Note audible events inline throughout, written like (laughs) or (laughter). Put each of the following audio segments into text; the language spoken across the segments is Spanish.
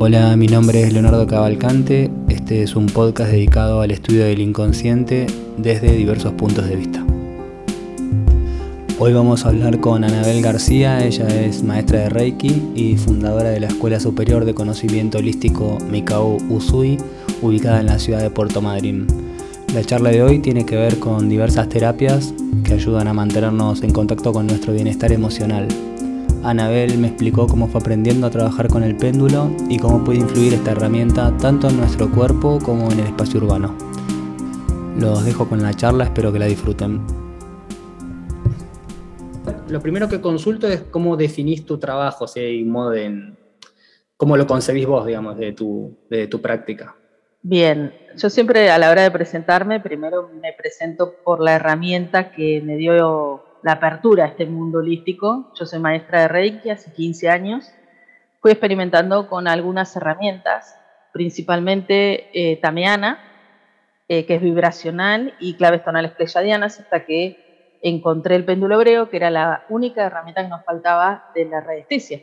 Hola, mi nombre es Leonardo Cavalcante. Este es un podcast dedicado al estudio del inconsciente desde diversos puntos de vista. Hoy vamos a hablar con Anabel García, ella es maestra de Reiki y fundadora de la Escuela Superior de Conocimiento Holístico Mikao Usui, ubicada en la ciudad de Puerto Madryn. La charla de hoy tiene que ver con diversas terapias que ayudan a mantenernos en contacto con nuestro bienestar emocional. Anabel me explicó cómo fue aprendiendo a trabajar con el péndulo y cómo puede influir esta herramienta tanto en nuestro cuerpo como en el espacio urbano. Los dejo con la charla, espero que la disfruten lo primero que consulto es cómo definís tu trabajo, si hay modo de, cómo lo concebís vos, digamos, de tu, de tu práctica. Bien, yo siempre a la hora de presentarme, primero me presento por la herramienta que me dio la apertura a este mundo holístico. Yo soy maestra de Reiki hace 15 años. Fui experimentando con algunas herramientas, principalmente eh, Tameana, eh, que es vibracional, y claves tonales pleyadianas, hasta que encontré el péndulo hebreo, que era la única herramienta que nos faltaba de la radiestesia.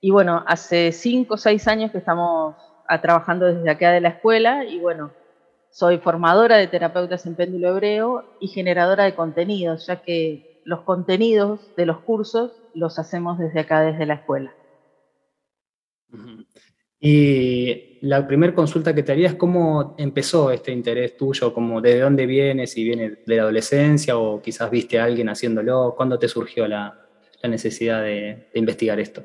Y bueno, hace cinco o seis años que estamos trabajando desde acá de la escuela y bueno, soy formadora de terapeutas en péndulo hebreo y generadora de contenidos, ya que los contenidos de los cursos los hacemos desde acá, desde la escuela. Y la primera consulta que te haría es cómo empezó este interés tuyo, como de dónde vienes, si viene de la adolescencia o quizás viste a alguien haciéndolo, ¿cuándo te surgió la, necesidad de, investigar esto?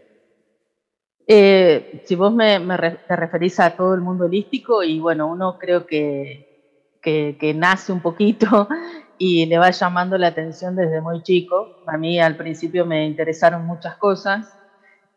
Eh, si vos me, te referís a todo el mundo holístico y bueno, uno creo que, que nace un poquito y le va llamando la atención desde muy chico. A mí al principio me interesaron muchas cosas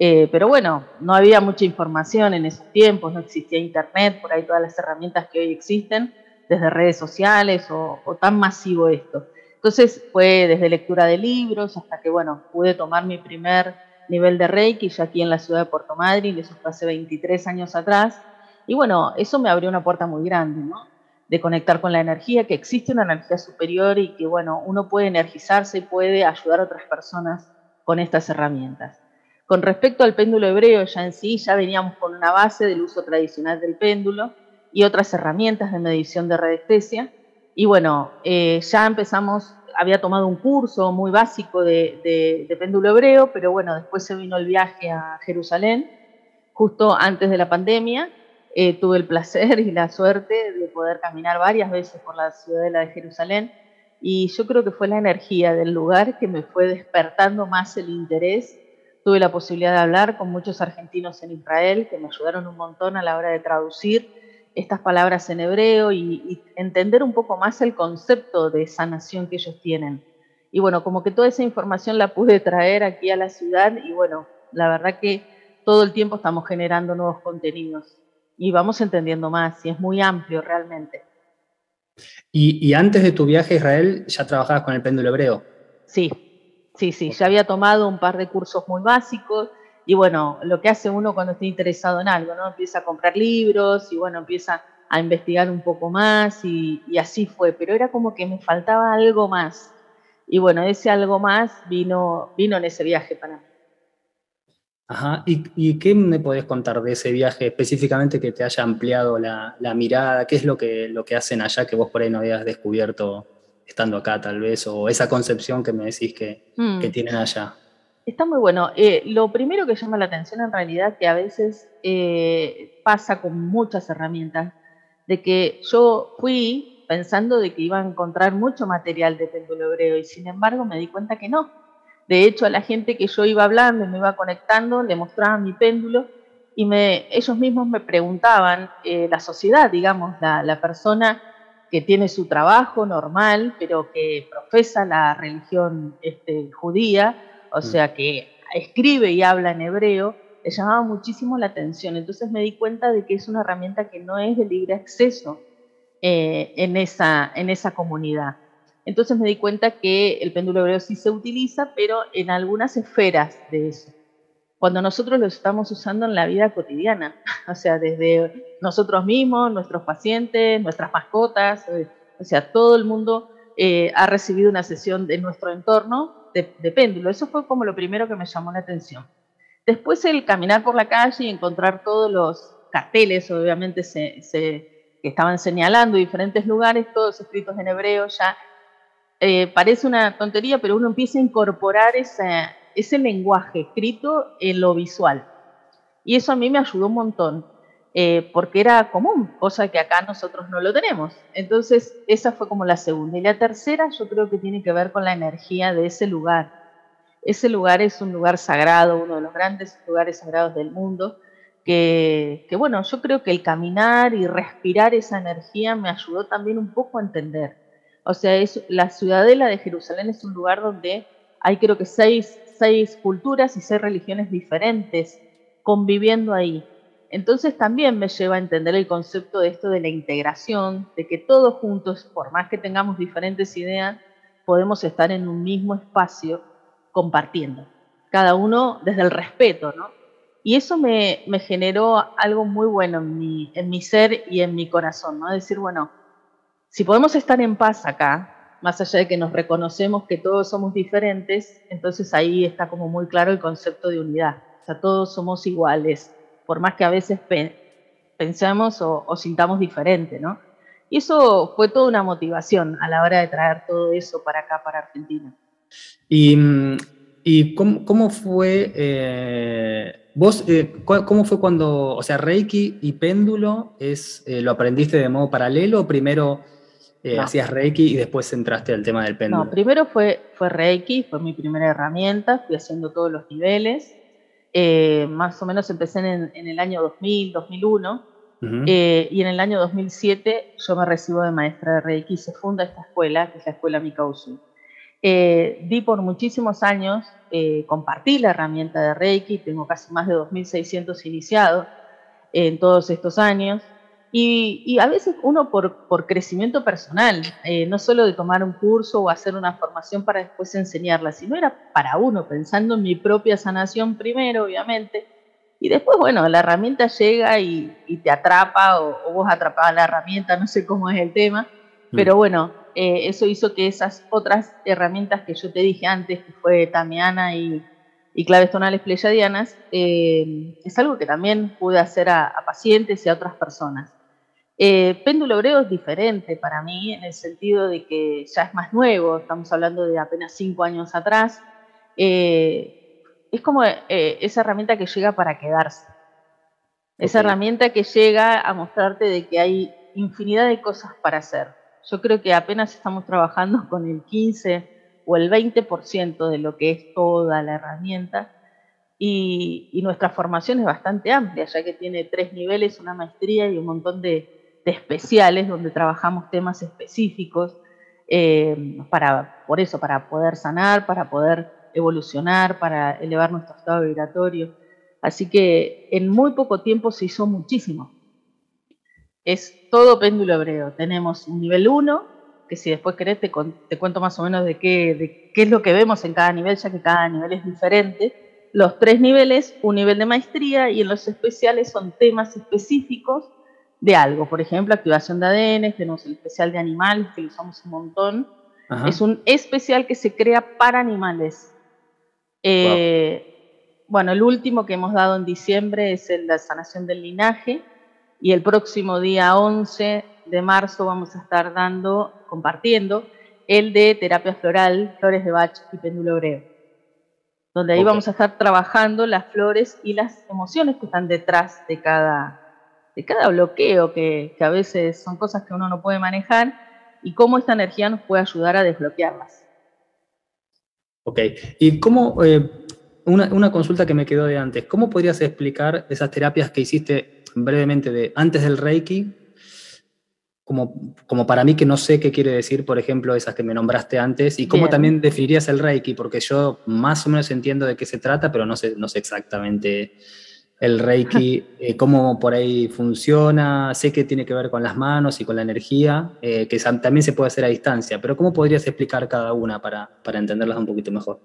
eh, pero bueno, no había mucha información en esos tiempos, no existía internet, por ahí todas las herramientas que hoy existen, desde redes sociales o, tan masivo esto. Entonces fue desde lectura de libros hasta que, bueno, pude tomar mi primer nivel de Reiki ya aquí en la ciudad de Puerto Madryn, eso fue hace 23 años atrás. Y bueno, eso me abrió una puerta muy grande, ¿no? De conectar con la energía, que existe una energía superior y que, bueno, uno puede energizarse y puede ayudar a otras personas con estas herramientas. Con respecto al péndulo hebreo ya en sí, ya veníamos con una base del uso tradicional del péndulo y otras herramientas de medición de radiestesia. Y bueno, eh, ya empezamos, había tomado un curso muy básico de, péndulo hebreo, pero bueno, después se vino el viaje a Jerusalén, justo antes de la pandemia. Eh, tuve el placer (laughs) y la suerte de poder caminar varias veces por la ciudadela de Jerusalén y yo creo que fue la energía del lugar que me fue despertando más el interés Tuve la posibilidad de hablar con muchos argentinos en Israel que me ayudaron un montón a la hora de traducir estas palabras en hebreo y, entender un poco más el concepto de sanación que ellos tienen. Y bueno, como que toda esa información la pude traer aquí a la ciudad y bueno, la verdad que todo el tiempo estamos generando nuevos contenidos y vamos entendiendo más y es muy amplio realmente. ¿Y, y antes de tu viaje a Israel ya trabajabas con el péndulo hebreo? Sí, Sí, sí, ya había tomado un par de cursos muy básicos y bueno, lo que hace uno cuando está interesado en algo, ¿no? Empieza a comprar libros y bueno, empieza a investigar un poco más y, así fue, pero era como que me faltaba algo más. Y bueno, ese algo más vino, vino en ese viaje para mí. Ajá, ¿Y, qué me podés contar de ese viaje específicamente que te haya ampliado la, la, mirada? ¿Qué es lo que, lo que hacen allá que vos por ahí no habías descubierto estando acá tal vez, o esa concepción que me decís que, hmm. tienen allá? Está muy bueno. Eh, lo primero que llama la atención en realidad que a veces eh, pasa con muchas herramientas, de que yo fui pensando de que iba a encontrar mucho material de péndulo hebreo y sin embargo me di cuenta que no. De hecho, a la gente que yo iba hablando y me iba conectando, le mostraba mi péndulo y me, ellos mismos me preguntaban, eh, la sociedad, digamos, la, la persona que tiene su trabajo normal, pero que profesa la religión este, judía, o mm. sea, que escribe y habla en hebreo, le llamaba muchísimo la atención. Entonces me di cuenta de que es una herramienta que no es de libre acceso eh, en, esa, en esa comunidad. Entonces me di cuenta que el péndulo hebreo sí se utiliza, pero en algunas esferas de eso cuando nosotros lo estamos usando en la vida cotidiana, (laughs) o sea, desde nosotros mismos, nuestros pacientes, nuestras mascotas, eh, o sea, todo el mundo eh, ha recibido una sesión de nuestro entorno de, péndulo. Eso fue como lo primero que me llamó la atención. Después el caminar por la calle y encontrar todos los, carteles, obviamente, se, que estaban señalando diferentes lugares, todos escritos en hebreo, ya eh, parece una tontería, pero uno empieza a incorporar ese lenguaje escrito en lo visual. Y eso a mí me ayudó un montón, eh, porque era común, cosa que acá nosotros no lo tenemos. Entonces, esa fue como la segunda. Y la tercera yo creo que tiene que ver con la energía de ese lugar. Ese lugar es un lugar sagrado, uno de los grandes lugares sagrados del mundo, que, que bueno, yo creo que el caminar y respirar esa energía me ayudó también un poco a entender. O sea, es, la ciudadela de Jerusalén es un lugar donde hay creo que seis, seis culturas y seis religiones diferentes conviviendo ahí. Entonces también me lleva a entender el concepto de esto de la integración, de que todos juntos, por más que tengamos diferentes ideas, podemos estar en un mismo espacio compartiendo, cada uno desde el respeto, ¿no? Y eso me, me generó algo muy bueno en mi, en mi ser y en mi corazón, ¿no? Decir, bueno, si podemos estar en paz acá, más allá de que nos reconocemos que todos somos diferentes, entonces ahí está como muy claro el concepto de unidad. O sea, todos somos iguales, por más que a veces pensemos o, sintamos diferente, ¿no? Y eso fue toda una motivación a la hora de traer todo eso para acá, para Argentina. ¿Y, y cómo, fue, eh, vos, eh, cómo fue cuando, o sea, Reiki y péndulo, es, eh, ¿lo aprendiste de modo paralelo primero hacías Reiki y después entraste al tema del péndulo? No, primero fue, fue Reiki, fue mi primera herramienta, fui haciendo todos los niveles. Eh, más o menos empecé en, el año 2000, 2001, eh, y en el año 2007 yo me recibo de maestra de Reiki y se funda esta escuela, que es la Escuela Mikausu. Eh, di por muchísimos años, compartí la herramienta de Reiki, tengo casi más de 2.600 iniciados en todos estos años, y, a veces uno por, por crecimiento personal, eh, no solo de tomar un curso o hacer una formación para después enseñarla, sino era para uno, pensando en mi propia sanación primero, obviamente. Y después, bueno, la herramienta llega y, te atrapa o, vos atrapás la herramienta, no sé cómo es el tema, mm. pero bueno, eh, eso hizo que esas otras herramientas que yo te dije antes, que fue Tamiana y, y claves tonales pleyadianas, eh, es algo que también pude hacer a, a pacientes y a otras personas. Eh, péndulo hebreo es diferente para mí en el sentido de que ya es más nuevo, estamos hablando de apenas cinco años atrás. Eh, es como eh, esa herramienta que llega para quedarse. Esa herramienta que llega a mostrarte de que hay infinidad de cosas para hacer. Yo creo que apenas estamos trabajando con el 15 o el 20% de lo que es toda la herramienta y nuestra formación es bastante amplia, ya que tiene tres niveles, una maestría y un montón de, de especiales donde trabajamos temas específicos eh, para, por eso, para poder sanar, para poder evolucionar, para elevar nuestro estado vibratorio. Así que en muy poco tiempo se hizo muchísimo. Es todo péndulo hebreo. Tenemos un nivel 1, que si después querés te, te cuento más o menos de qué, de qué es lo que vemos en cada nivel, ya que cada nivel es diferente. Los tres niveles, un nivel de maestría y en los especiales son temas específicos de algo. Por ejemplo, activación de ADN, tenemos el especial de animales, que lo usamos un montón. Es un especial que se crea para animales. Eh, bueno, el último que hemos dado en diciembre es el de sanación del linaje y el próximo día 11 de marzo vamos a estar dando, compartiendo, el de terapia floral, flores de Bach y péndulo hebreo. Donde ahí vamos a estar trabajando las flores y las emociones que están detrás de cada, de cada bloqueo que, a veces son cosas que uno no puede manejar y cómo esta energía nos puede ayudar a desbloquearlas. Ok, y cómo, eh, una, consulta que me quedó de antes, ¿cómo podrías explicar esas terapias que hiciste brevemente de antes del Reiki? Como, como para mí que no sé qué quiere decir, por ejemplo, esas que me nombraste antes, y cómo también definirías el Reiki, porque yo más o menos entiendo de qué se trata, pero no sé, no sé exactamente el Reiki, (laughs) eh, cómo por ahí funciona, sé que tiene que ver con las manos y con la energía, eh, que también se puede hacer a distancia, pero ¿cómo podrías explicar cada una para, para entenderlas un poquito mejor?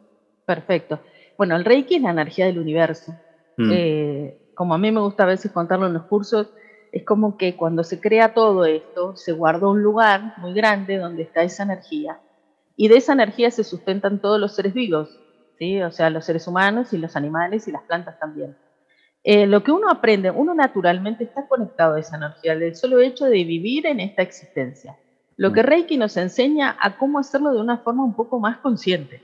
Perfecto. Bueno, el Reiki es la energía del universo. Mm. Eh, como a mí me gusta a veces contarlo en los cursos, es como que cuando se crea todo esto, se guardó un lugar muy grande donde está esa energía. Y de esa energía se sustentan todos los seres vivos, ¿sí? o sea, los seres humanos y los animales y las plantas también. Eh, lo que uno aprende, uno naturalmente está conectado a esa energía, del solo hecho de vivir en esta existencia. Lo que mm. Reiki nos enseña a cómo hacerlo de una forma un poco más consciente,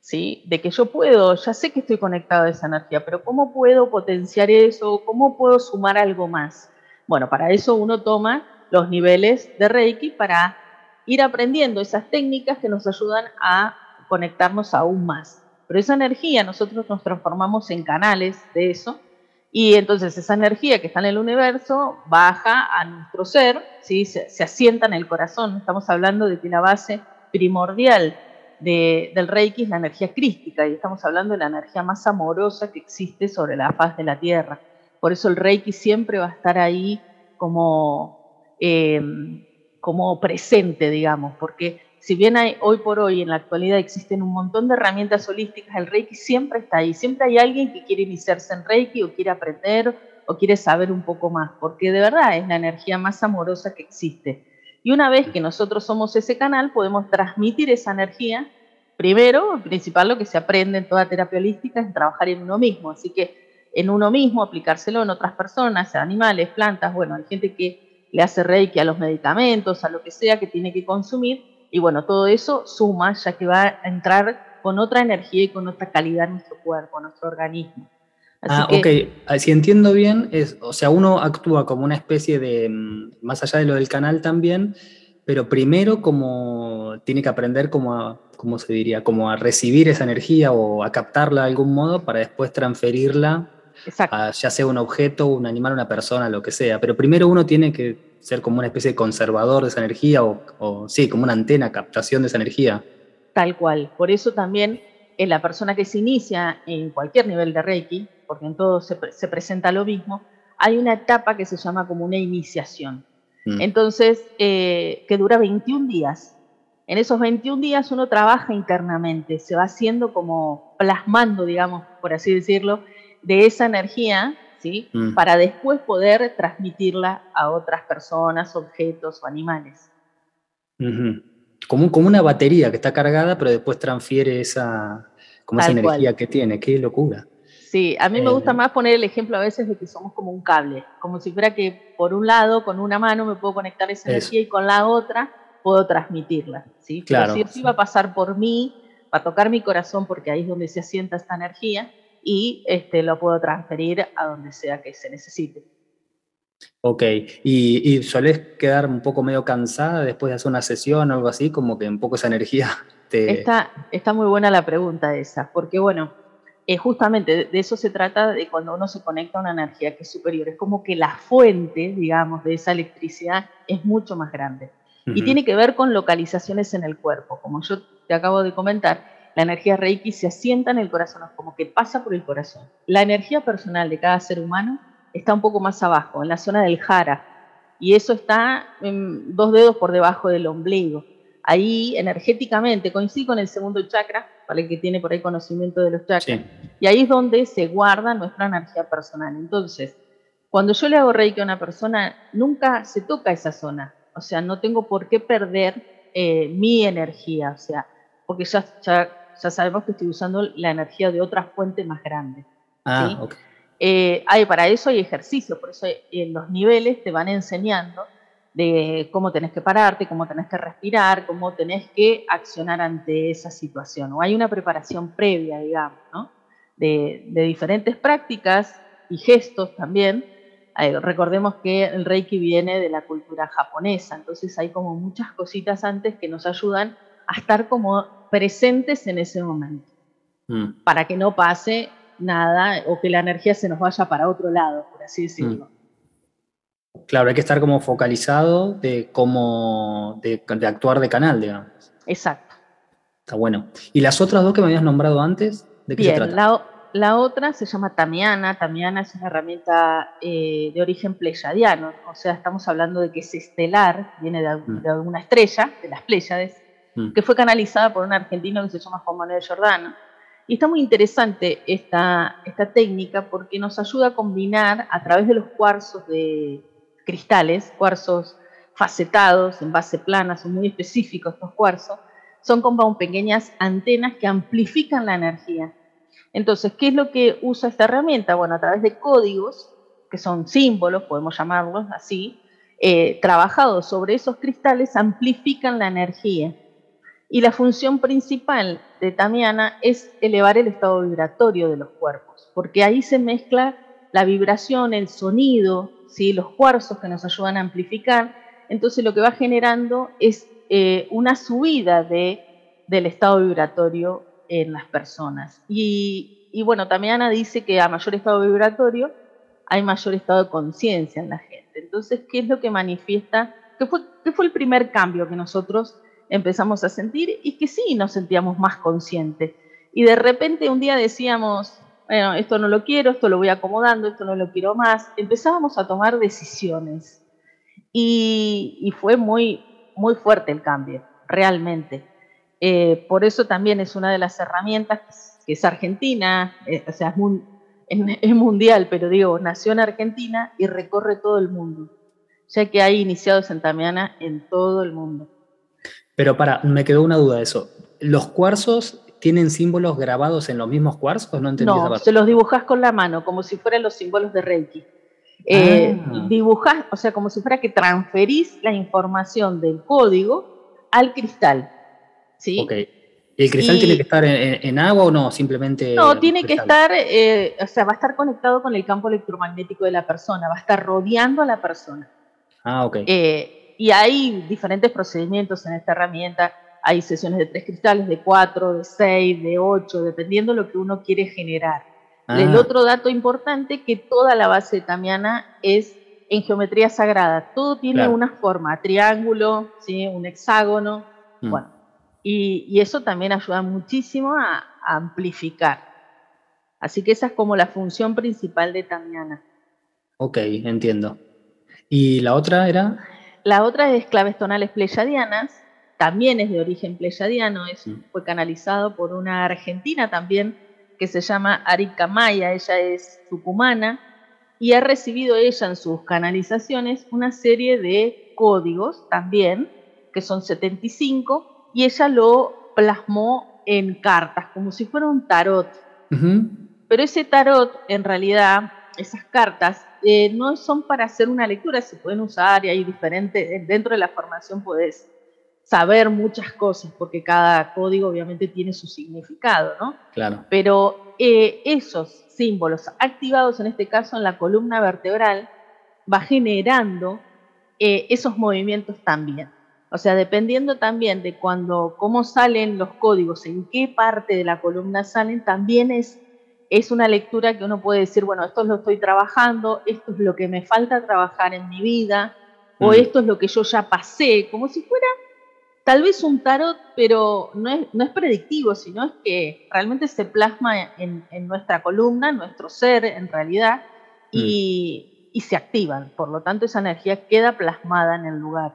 ¿sí? De que yo puedo, ya sé que estoy conectado a esa energía, pero ¿cómo puedo potenciar eso? ¿Cómo puedo sumar algo más? Bueno, para eso uno toma los niveles de Reiki para ir aprendiendo esas técnicas que nos ayudan a conectarnos aún más. Pero esa energía nosotros nos transformamos en canales de eso y entonces esa energía que está en el universo baja a nuestro ser, ¿sí? se, asienta en el corazón. Estamos hablando de que la base primordial del Reiki es la energía crística y estamos hablando de la energía más amorosa que existe sobre la faz de la Tierra. Por eso el Reiki siempre va a estar ahí como, eh, como presente, digamos, porque si bien hay, hoy por hoy en la actualidad existen un montón de herramientas holísticas, el Reiki siempre está ahí. Siempre hay alguien que quiere iniciarse en Reiki o quiere aprender o quiere saber un poco más, porque de verdad es la energía más amorosa que existe. Y una vez que nosotros somos ese canal, podemos transmitir esa energía. Primero, principal, lo que se aprende en toda terapia holística es trabajar en uno mismo. Así que en uno mismo, aplicárselo en otras personas, animales, plantas. Bueno, hay gente que le hace reiki a los medicamentos, a lo que sea que tiene que consumir y bueno, todo eso suma ya que va a entrar con otra energía y con otra calidad en nuestro cuerpo, en nuestro organismo. ah, ok. Ah, si entiendo bien, es, o sea, uno actúa como una especie de, mm, más allá de lo del canal también, pero primero como tiene que aprender como a, ¿cómo se diría? Como a recibir esa energía o a captarla de algún modo para después transferirla a ya sea un objeto, un animal, una persona, lo que sea. Pero primero uno tiene que ser como una especie de conservador de esa energía o, sí, como una antena, captación de esa energía. Tal cual. Por eso también en la persona que se inicia en cualquier nivel de Reiki, porque en todo se, presenta lo mismo, hay una etapa que se llama como una iniciación. Mm. Entonces, eh, que dura 21 días. En esos 21 días uno trabaja internamente, se va haciendo como plasmando, digamos, por así decirlo, de esa energía Mm. Para después poder transmitirla a otras personas, objetos o animales. como, como, una batería que está cargada, pero después transfiere esa, como esa energía que tiene. Qué locura. Sí, a mí me gusta eh, más poner el ejemplo a veces de que somos como un cable, como si fuera que por un lado, con una mano me puedo conectar esa energía y con la otra puedo transmitirla. ¿sí? Claro. Pero si va a pasar por mí, va a tocar mi corazón porque ahí es donde se asienta esta energía y este, lo puedo transferir a donde sea que se necesite. Ok, ¿Y, ¿Y, sueles quedar un poco medio cansada después de hacer una sesión o algo así? Como que un poco esa energía (laughs) te... Está, está muy buena la pregunta esa, porque bueno, eh, justamente de eso se trata de cuando uno se conecta a una energía que es superior. Es como que la fuente, digamos, de esa electricidad es mucho más grande. Y tiene que ver con localizaciones en el cuerpo. Como yo te acabo de comentar, la energía Reiki se asienta en el corazón, como que pasa por el corazón. La energía personal de cada ser humano está un poco más abajo, en la zona del jara, y eso está dos dedos por debajo del ombligo. Ahí energéticamente coincide con el segundo chakra, para el que tiene por ahí conocimiento de los chakras, y ahí es donde se guarda nuestra energía personal. Entonces, cuando yo le hago Reiki a una persona, nunca se toca esa zona, o sea, no tengo por qué perder eh, mi energía, o sea, porque ya, ya ya sabemos que estoy usando la energía de otra fuente más grande. Ah, eh, hay, para eso hay ejercicios, por eso en los niveles te van enseñando de cómo tenés que pararte, cómo tenés que respirar, cómo tenés que accionar ante esa situación. O hay una preparación previa, digamos, ¿no? de, diferentes prácticas y gestos también. recordemos que el Reiki viene de la cultura japonesa, entonces hay como muchas cositas antes que nos ayudan a estar como presentes en ese momento, mm. para que no pase nada o que la energía se nos vaya para otro lado, por así decirlo. Mm. Claro, hay que estar como focalizado de cómo, de, actuar de canal, digamos. Exacto. Está bueno. ¿Y las otras dos que me habías nombrado antes? ¿De qué se trata? La, la, otra se llama Tamiana. Tamiana es una herramienta eh, de origen pleyadiano, o sea, estamos hablando de que es estelar, viene de, mm. de una estrella, de las Pléyades, Mm. que fue canalizada por un argentino que se llama Juan Manuel Jordano. Y está muy interesante esta, esta técnica porque nos ayuda a combinar a través de los cuarzos de cristales, cuarzos facetados en base plana, son muy específicos estos cuarzos, son como pequeñas antenas que amplifican la energía. Entonces, ¿qué es lo que usa esta herramienta? Bueno, a través de códigos, que son símbolos, podemos llamarlos así, eh, trabajados sobre esos cristales, amplifican la energía. Y la función principal de Tamiana es elevar el estado vibratorio de los cuerpos, porque ahí se mezcla la vibración, el sonido, ¿sí? los cuarzos que nos ayudan a amplificar. Entonces lo que va generando es eh, una subida de, del estado vibratorio en las personas. Y, y bueno, Tamiana dice que a mayor estado vibratorio hay mayor estado de conciencia en la gente. Entonces, ¿qué es lo que manifiesta? ¿Qué fue, ¿Qué fue el primer cambio que nosotros empezamos a sentir? Y que sí nos sentíamos más conscientes. Y de repente un día decíamos, bueno, esto no lo quiero, esto lo voy acomodando, esto no lo quiero más. Empezábamos a tomar decisiones. Y, fue muy, muy fuerte el cambio, realmente. Eh, por eso también es una de las herramientas que es argentina, eh, o sea, es, mundial, pero digo, nació en Argentina y recorre todo el mundo, ya que hay iniciados en Tamiana en todo el mundo. Pero para, me quedó una duda de eso. ¿Los cuarzos tienen símbolos grabados en los mismos cuarzos? No, entendí no se los dibujas con la mano, como si fueran los símbolos de Reiki. Eh, ah. Dibujas, o sea, como si fuera que transferís la información del código al cristal. ¿sí? Okay. ¿El cristal tiene que estar en, agua o no? Simplemente. No, tiene que estar, eh, o sea, va a estar conectado con el campo electromagnético de la persona, va a estar rodeando a la persona. Ah, ok. Eh, y hay diferentes procedimientos en esta herramienta. Hay sesiones de tres cristales, de cuatro, de seis, de ocho, dependiendo de lo que uno quiere generar. El ah. otro dato importante que toda la base de Tamiana es en geometría sagrada. Todo tiene una forma, triángulo, ¿sí? un hexágono. Mm. Bueno, y, eso también ayuda muchísimo a, amplificar. Así que esa es como la función principal de Tamiana. Ok, entiendo. ¿Y la otra era? La otra es claves tonales pleyadianas, también es de origen pleyadiano, es, fue canalizado por una argentina también que se llama Arika Maya, ella es tucumana, y ha recibido ella en sus canalizaciones una serie de códigos también, que son 75, y ella lo plasmó en cartas, como si fuera un tarot. Pero ese tarot, en realidad, esas cartas, eh, no son para hacer una lectura, se pueden usar y hay diferentes, dentro de la formación puedes saber muchas cosas, porque cada código obviamente tiene su significado, ¿no? Claro. Pero eh, esos símbolos activados, en este caso en la columna vertebral, va generando eh, esos movimientos también. O sea, dependiendo también de cuando, cómo salen los códigos, en qué parte de la columna salen, también es, es una lectura que uno puede decir, bueno, esto lo estoy trabajando, esto es lo que me falta trabajar en mi vida, o mm. esto es lo que yo ya pasé, como si fuera tal vez un tarot, pero no es, no es predictivo, sino es que realmente se plasma en, nuestra columna, en nuestro ser en realidad, y, mm. y se activan. Por lo tanto, esa energía queda plasmada en el lugar.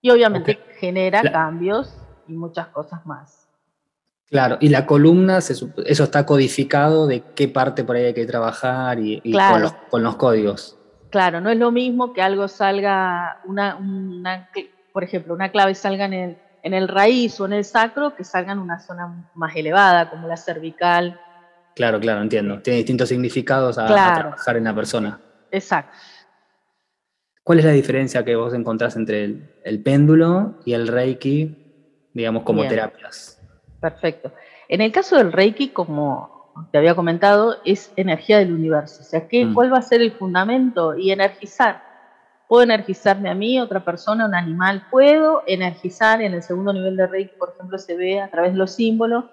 Y obviamente genera cambios y muchas cosas más. Claro, y la columna, eso está codificado de qué parte por ahí hay que trabajar y, con, los, códigos. Claro, no es lo mismo que algo salga, una, por ejemplo, una clave salga en el, en el raíz o en el sacro que salga en una zona más elevada, como la cervical. Claro, claro, entiendo. Tiene distintos significados a trabajar en la persona. Exacto. ¿Cuál es la diferencia que vos encontrás entre el, péndulo y el Reiki, digamos, como terapias? Perfecto. En el caso del Reiki, como te había comentado, es energía del universo. O sea, ¿qué, mm. ¿cuál va a ser el fundamento? Y energizar. Puedo energizarme a mí, otra persona, un animal. Puedo energizar en el segundo nivel de Reiki, por ejemplo, se ve a través de los símbolos,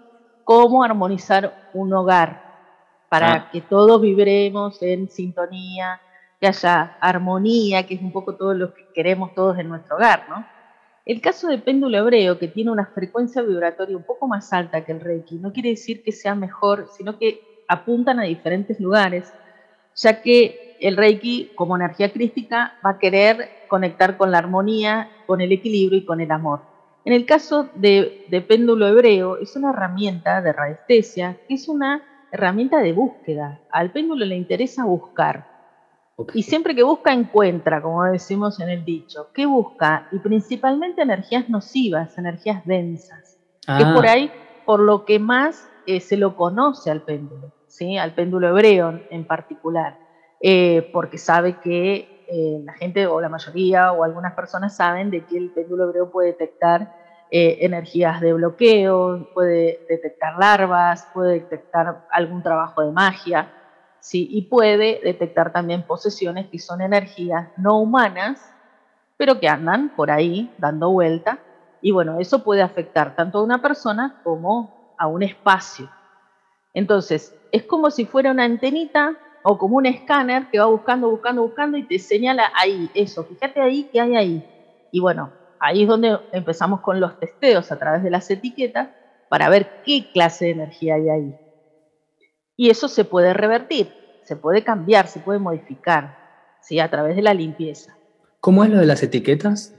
cómo armonizar un hogar para ah. que todos vibremos en sintonía, que haya armonía, que es un poco todo lo que queremos todos en nuestro hogar, ¿no? El caso de péndulo hebreo, que tiene una frecuencia vibratoria un poco más alta que el Reiki, no quiere decir que sea mejor, sino que apuntan a diferentes lugares, ya que el Reiki, como energía crística, va a querer conectar con la armonía, con el equilibrio y con el amor. En el caso de, péndulo hebreo, es una herramienta de radiestesia, que es una herramienta de búsqueda. Al péndulo le interesa buscar, y siempre que busca, encuentra, como decimos en el dicho. ¿Qué busca? Y principalmente energías nocivas, energías densas. Que es por ah. ahí por lo que más eh, se lo conoce al péndulo, ¿sí? al péndulo hebreo en particular, eh, porque sabe que eh, la gente o la mayoría o algunas personas saben de que el péndulo hebreo puede detectar energías de bloqueo, puede detectar larvas, puede detectar algún trabajo de magia, ¿sí? y puede detectar también posesiones que son energías no humanas, pero que andan por ahí dando vuelta y bueno, eso puede afectar tanto a una persona como a un espacio. Entonces, es como si fuera una antenita o como un escáner que va buscando, buscando, buscando y te señala ahí, eso, fíjate ahí qué hay ahí. Y bueno, ahí es donde empezamos con los testeos a través de las etiquetas para ver qué clase de energía hay ahí. Y eso se puede revertir, se puede cambiar, se puede modificar, ¿sí? a través de la limpieza. ¿Cómo es lo de las etiquetas?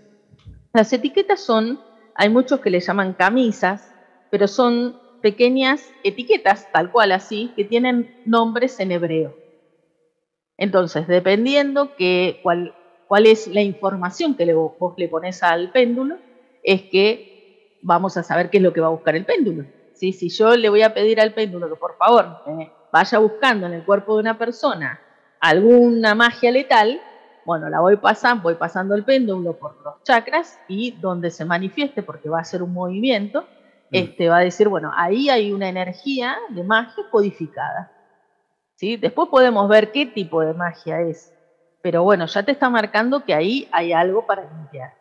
Las etiquetas son hay muchos que le llaman camisas, pero son pequeñas etiquetas, tal cual así, que tienen nombres en hebreo. Entonces, dependiendo que cuál, cuál es la información que le, vos le pones al péndulo, es que vamos a saber qué es lo que va a buscar el péndulo. Si yo le voy a pedir al péndulo que por favor vaya buscando en el cuerpo de una persona alguna magia letal, bueno, la voy pasando, voy pasando el péndulo por los chakras y donde se manifieste, porque va a ser un movimiento, mm. este, va a decir, bueno, ahí hay una energía de magia codificada. ¿sí? Después podemos ver qué tipo de magia es, pero bueno, ya te está marcando que ahí hay algo para limpiar.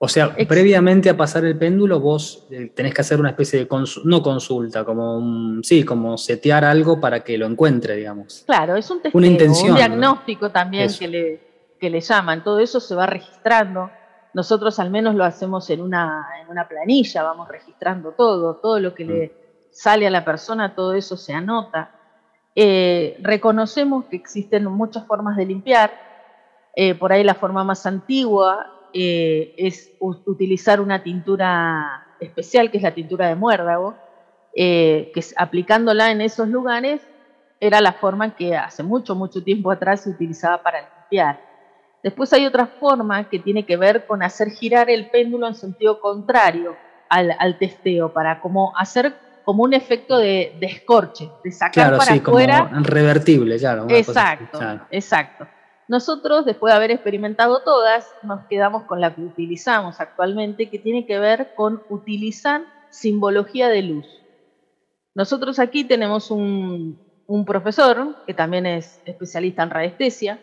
O sea, previamente a pasar el péndulo, vos eh, tenés que hacer una especie de no consulta, como sí, como setear algo para que lo encuentre, digamos. Claro, es un testeo, un diagnóstico también que le, que le llaman, todo eso se va registrando. Nosotros al menos lo hacemos en una, en una planilla, vamos registrando todo, todo lo que le mm. sale a la persona, todo eso se anota. Eh, reconocemos que existen muchas formas de limpiar, eh, por ahí la forma más antigua eh, es utilizar una tintura especial, que es la tintura de muérdago, que aplicándola en esos lugares era la forma que hace mucho, mucho tiempo atrás se utilizaba para limpiar. Después hay otra forma que tiene que ver con hacer girar el péndulo en sentido contrario al, testeo, para como hacer como un efecto de, escorche, de sacar para sí, afuera. Como revertible, claro. Exacto, exacto. Nosotros, después de haber experimentado todas, nos quedamos con la que utilizamos actualmente, que tiene que ver con utilizar simbología de luz. Nosotros aquí tenemos un, un profesor que también es especialista en radiestesia,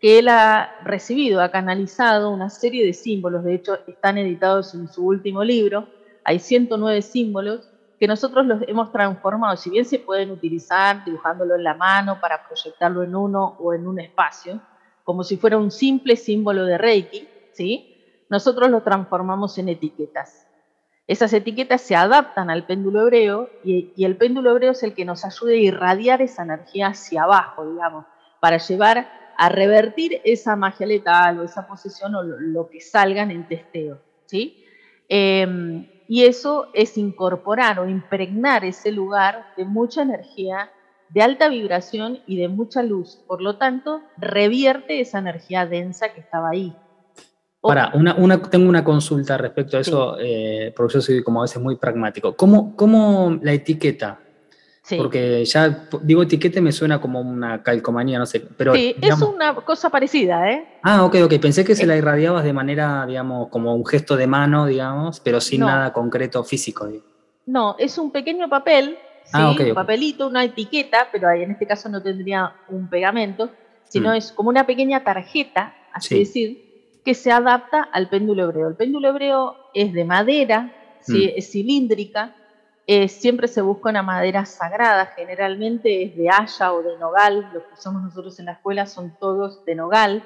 que él ha recibido, ha canalizado una serie de símbolos, de hecho están editados en su último libro, hay 109 símbolos que nosotros los hemos transformado, si bien se pueden utilizar dibujándolo en la mano para proyectarlo en uno o en un espacio, como si fuera un simple símbolo de Reiki, ¿sí? nosotros lo transformamos en etiquetas. Esas etiquetas se adaptan al péndulo hebreo y, el péndulo hebreo es el que nos ayuda a irradiar esa energía hacia abajo, digamos, para llevar a revertir esa magia letal o esa posesión o lo, que salgan en testeo. ¿sí? Em, y eso es incorporar o impregnar ese lugar de mucha energía, de alta vibración y de mucha luz. Por lo tanto, revierte esa energía densa que estaba ahí. Para, una, tengo una consulta respecto a eso, eh, porque yo soy como a veces muy pragmático. ¿Cómo, cómo la etiqueta porque ya digo etiquete me suena como una calcomanía, no sé. Pero, sí, es una cosa parecida, ¿eh? Ah, ok, ok. Pensé que se la irradiabas de manera, digamos, como un gesto de mano, digamos, pero sin nada concreto físico. No, es un pequeño papel, ah, un papelito, una etiqueta, pero ahí en este caso no tendría un pegamento, sino mm. es como una pequeña tarjeta, así decir, que se adapta al péndulo hebreo. El péndulo hebreo es de madera, ¿sí? Mm. es cilíndrica, eh, siempre se busca una madera sagrada, generalmente es de haya o de nogal, los que somos nosotros en la escuela son todos de nogal,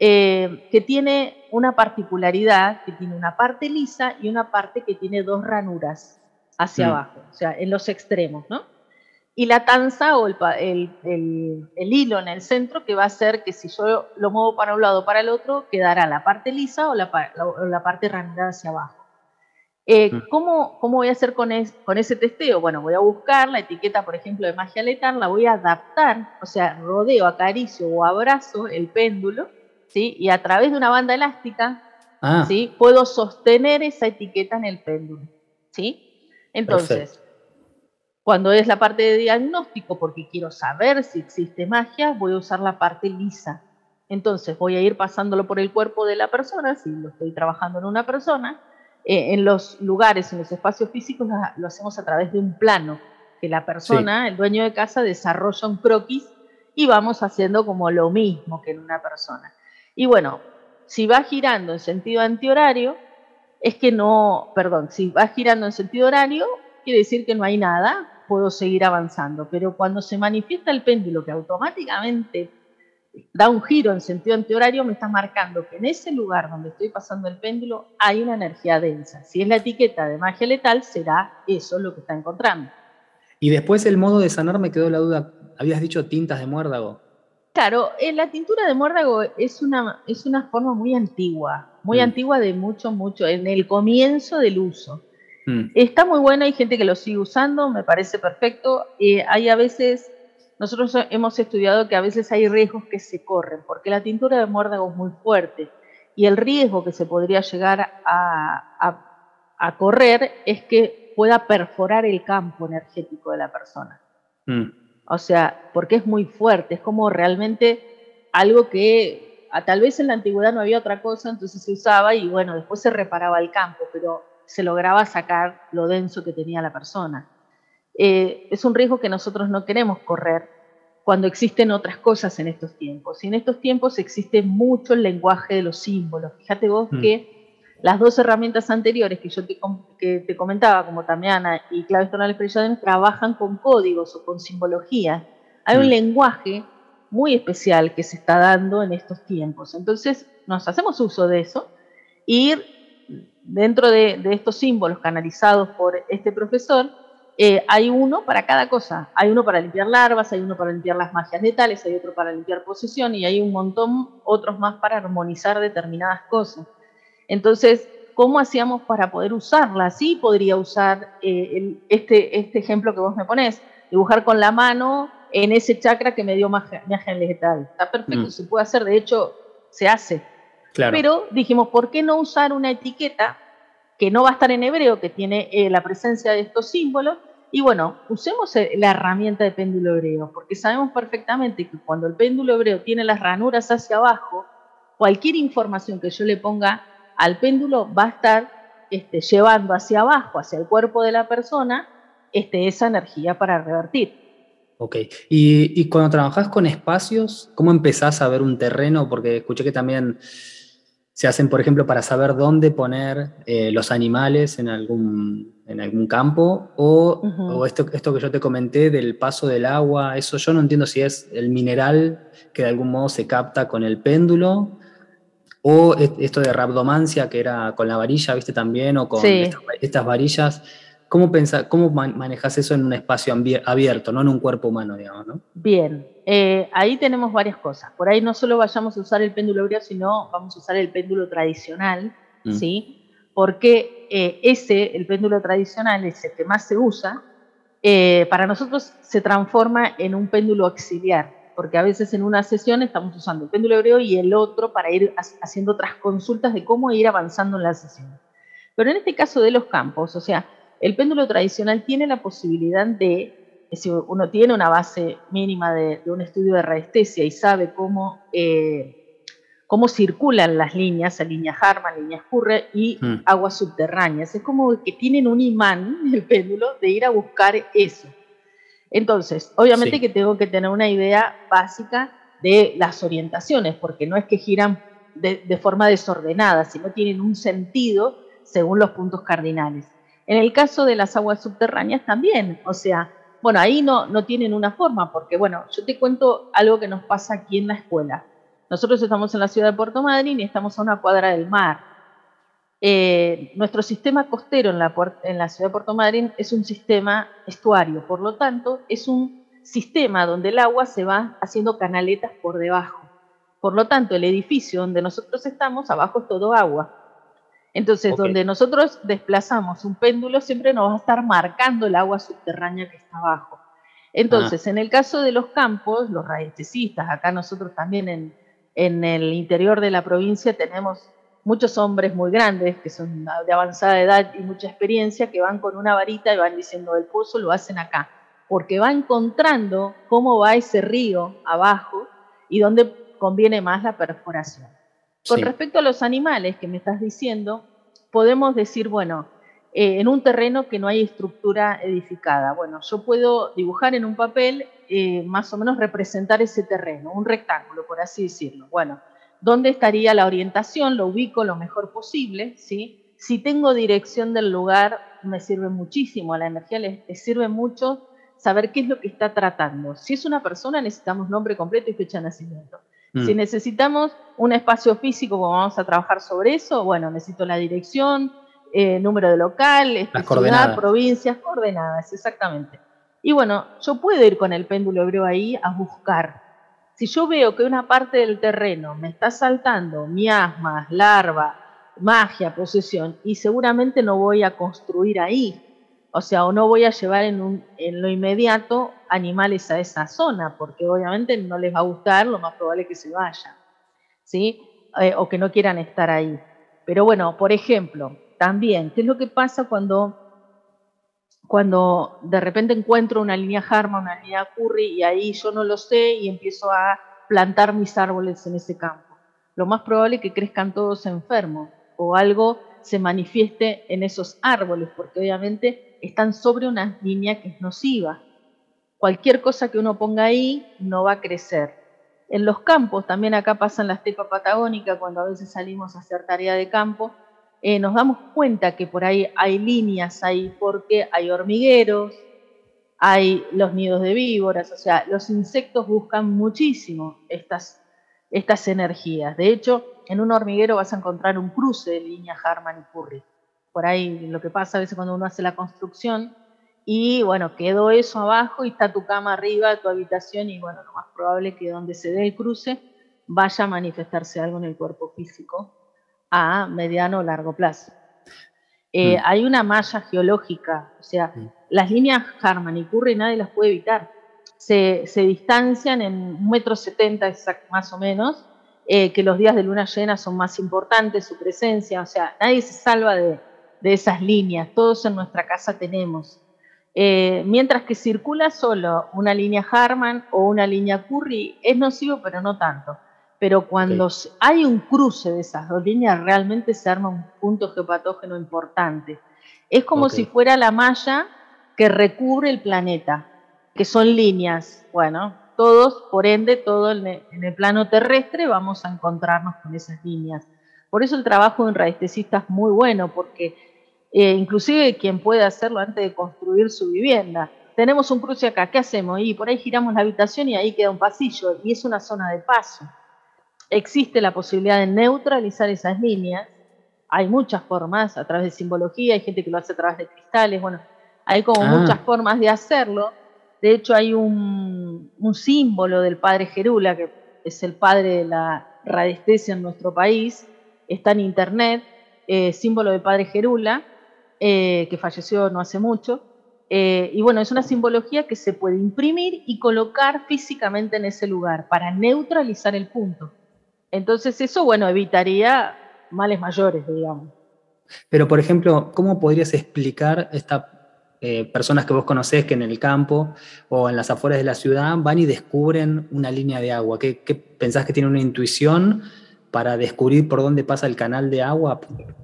eh, que tiene una particularidad, que tiene una parte lisa y una parte que tiene dos ranuras hacia mm. abajo, o sea, en los extremos, ¿no? Y la tanza o el, hilo en el centro que va a hacer que si yo lo muevo para un lado o para el otro, quedará la parte lisa o la, o la parte ranurada hacia abajo. Eh, mm. ¿cómo, voy a hacer con, con, ese testeo? Bueno, voy a buscar la etiqueta, por ejemplo, de magia letal, la voy a adaptar, o sea, rodeo, acaricio o abrazo el péndulo, ¿sí? Y a través de una banda elástica, ah. ¿sí? Puedo sostener esa etiqueta en el péndulo, ¿sí? Entonces, Cuando es la parte de diagnóstico, porque quiero saber si existe magia, voy a usar la parte lisa. Entonces voy a ir pasándolo por el cuerpo de la persona, si lo estoy trabajando en una persona. Eh, en los lugares, en los espacios físicos, lo hacemos a través de un plano, que la persona, el dueño de casa, desarrolla un croquis y vamos haciendo como lo mismo que en una persona. Y bueno, si va girando en sentido antihorario, es que no, perdón, si va girando en sentido horario, quiere decir que no hay nada, puedo seguir avanzando. Pero cuando se manifiesta el péndulo que automáticamente da un giro en sentido antihorario, me está marcando que en ese lugar donde estoy pasando el péndulo hay una energía densa. Si es la etiqueta de magia letal, será eso lo que está encontrando. Y después el modo de sanar me quedó la duda. Habías dicho tintas de muérdago. Claro, eh, la tintura de muérdago es una, es una forma muy antigua, muy mm. antigua de mucho, mucho, en el comienzo del uso. Mm. Está muy buena, hay gente que lo sigue usando, me parece perfecto. Eh, hay a veces, nosotros hemos estudiado que a veces hay riesgos que se corren, porque la tintura de muérdago es muy fuerte y el riesgo que se podría llegar a, correr es que pueda perforar el campo energético de la persona. Mm. O sea, porque es muy fuerte, es como realmente algo que tal vez en la antigüedad no había otra cosa, entonces se usaba y bueno, después se reparaba el campo, pero se lograba sacar lo denso que tenía la persona. Eh, es un riesgo que nosotros no queremos correr cuando existen otras cosas en estos tiempos. Y en estos tiempos existe mucho el lenguaje de los símbolos. Fíjate vos mm. que las dos herramientas anteriores que yo te, que te comentaba, como Tamiana y claves tonales Preyaden, trabajan con códigos o con simbología. Hay un mm. lenguaje muy especial que se está dando en estos tiempos. Entonces, nos hacemos uso de eso y dentro de, estos símbolos canalizados por este profesor, eh, hay uno para cada cosa. Hay uno para limpiar larvas, hay uno para limpiar las magias letales, hay otro para limpiar posesión y hay un montón otros más para armonizar determinadas cosas. Entonces, ¿cómo hacíamos para poder usarla? Sí podría usar eh, este, este ejemplo que vos me ponés, dibujar con la mano en ese chakra que me dio magia, letal. Está perfecto, mm. se puede hacer, de hecho, se hace. Pero dijimos, ¿por qué no usar una etiqueta que no va a estar en hebreo, que tiene eh, la presencia de estos símbolos? Y bueno, usemos eh, la herramienta de péndulo hebreo, porque sabemos perfectamente que cuando el péndulo hebreo tiene las ranuras hacia abajo, cualquier información que yo le ponga al péndulo va a estar este, llevando hacia abajo, hacia el cuerpo de la persona, este, esa energía para revertir. Ok, y, cuando trabajas con espacios, ¿cómo empezás a ver un terreno? Porque escuché que también se hacen, por ejemplo, para saber dónde poner eh, los animales en algún, en algún campo, o, esto, esto que yo te comenté del paso del agua, eso yo no entiendo si es el mineral que de algún modo se capta con el péndulo, o esto de rabdomancia, que era con la varilla, ¿viste? También, o con estas, varillas. ¿Cómo, ¿Cómo manejas eso en un espacio abierto, no en un cuerpo humano, digamos? ¿no? Bien, eh, ahí tenemos varias cosas. Por ahí no solo vayamos a usar el péndulo hebreo, sino vamos a usar el péndulo tradicional, mm. ¿sí? Porque eh, ese, el péndulo tradicional, ese que más se usa, eh, para nosotros se transforma en un péndulo auxiliar porque a veces en una sesión estamos usando el péndulo hebreo y el otro para ir haciendo otras consultas de cómo ir avanzando en la sesión. Pero en este caso de los campos, o sea, el péndulo tradicional tiene la posibilidad de, si uno tiene una base mínima de, un estudio de radiestesia y sabe cómo, eh, cómo circulan las líneas, la línea Harman, línea Curre y hmm. aguas subterráneas, es como que tienen un imán, (laughs) el péndulo, de ir a buscar eso. Entonces, obviamente que tengo que tener una idea básica de las orientaciones, porque no es que giran de, forma desordenada, sino tienen un sentido según los puntos cardinales. En el caso de las aguas subterráneas también, o sea, bueno, ahí no, no tienen una forma, porque bueno, yo te cuento algo que nos pasa aquí en la escuela. Nosotros estamos en la ciudad de Puerto Madryn y estamos a una cuadra del mar. Eh, nuestro sistema costero en la, en la, ciudad de Puerto Madryn es un sistema estuario, por lo tanto, es un sistema donde el agua se va haciendo canaletas por debajo. Por lo tanto, el edificio donde nosotros estamos, abajo es todo agua. Entonces, donde nosotros desplazamos un péndulo, siempre nos va a estar marcando el agua subterránea que está abajo. Entonces, ah. en el caso de los campos, los radiestecistas, acá nosotros también en, en el interior de la provincia tenemos muchos hombres muy grandes, que son de avanzada edad y mucha experiencia, que van con una varita y van diciendo el pozo lo hacen acá, porque va encontrando cómo va ese río abajo y dónde conviene más la perforación. Con respecto a los animales que me estás diciendo, podemos decir, bueno, eh, en un terreno que no hay estructura edificada. Bueno, yo puedo dibujar en un papel, eh, más o menos representar ese terreno, un rectángulo, por así decirlo. Bueno, ¿dónde estaría la orientación? Lo ubico lo mejor posible, ¿sí? Si tengo dirección del lugar, me sirve muchísimo, a la energía le, sirve mucho saber qué es lo que está tratando. Si es una persona, necesitamos nombre completo y fecha de nacimiento. Mm. Si necesitamos un espacio físico, como vamos a trabajar sobre eso, bueno, necesito la dirección, eh, número de local, este, ciudad, provincias, coordenadas, exactamente. Y bueno, yo puedo ir con el péndulo hebreo ahí a buscar. Si yo veo que una parte del terreno me está saltando miasmas, larva, magia, posesión, y seguramente no voy a construir ahí, o sea, o no voy a llevar en, lo inmediato animales a esa zona, porque obviamente no les va a gustar, lo más probable es que se vayan, ¿sí? Eh, o que no quieran estar ahí. Pero bueno, por ejemplo, también, ¿qué es lo que pasa cuando, cuando de repente encuentro una línea Harma, una línea Curry y ahí yo no lo sé y empiezo a plantar mis árboles en ese campo? Lo más probable es que crezcan todos enfermos o algo se manifieste en esos árboles, porque obviamente están sobre una línea que es nociva. Cualquier cosa que uno ponga ahí no va a crecer. En los campos, también acá pasa en la estepa patagónica, cuando a veces salimos a hacer tarea de campo, eh, nos damos cuenta que por ahí hay líneas ahí porque hay hormigueros, hay los nidos de víboras, o sea, los insectos buscan muchísimo estas, estas energías. De hecho, en un hormiguero vas a encontrar un cruce de línea Harman y Curry. Por ahí lo que pasa a veces cuando uno hace la construcción y bueno, quedó eso abajo y está tu cama arriba, tu habitación y bueno, lo más probable es que donde se dé el cruce vaya a manifestarse algo en el cuerpo físico a mediano o largo plazo. Eh, mm. Hay una malla geológica, o sea, mm. las líneas Harman y Curry nadie las puede evitar. Se, distancian en un metro setenta más o menos, eh, que los días de luna llena son más importantes, su presencia, o sea, nadie se salva de, esas líneas, todos en nuestra casa tenemos. Eh, mientras que circula solo una línea Harman o una línea Curry, es nocivo, pero no tanto pero cuando hay un cruce de esas dos líneas, realmente se arma un punto geopatógeno importante. Es como si fuera la malla que recubre el planeta, que son líneas. Bueno, todos, por ende, todo en el plano terrestre vamos a encontrarnos con esas líneas. Por eso el trabajo de un radiestesista es muy bueno, porque eh, inclusive quien puede hacerlo antes de construir su vivienda. Tenemos un cruce acá, ¿qué hacemos? Y por ahí giramos la habitación y ahí queda un pasillo y es una zona de paso existe la posibilidad de neutralizar esas líneas. Hay muchas formas, a través de simbología, hay gente que lo hace a través de cristales, bueno, hay como ah. muchas formas de hacerlo. De hecho, hay un, símbolo del padre Gerula, que es el padre de la radiestesia en nuestro país, está en internet, eh, símbolo del padre Gerula, eh, que falleció no hace mucho. Eh, y bueno, es una simbología que se puede imprimir y colocar físicamente en ese lugar para neutralizar el punto. Entonces eso, bueno, evitaría males mayores, digamos. Pero, por ejemplo, ¿cómo podrías explicar estas eh, personas que vos conocés que en el campo o en las afueras de la ciudad van y descubren una línea de agua? ¿Qué, pensás que tiene una intuición para descubrir por dónde pasa el canal de agua?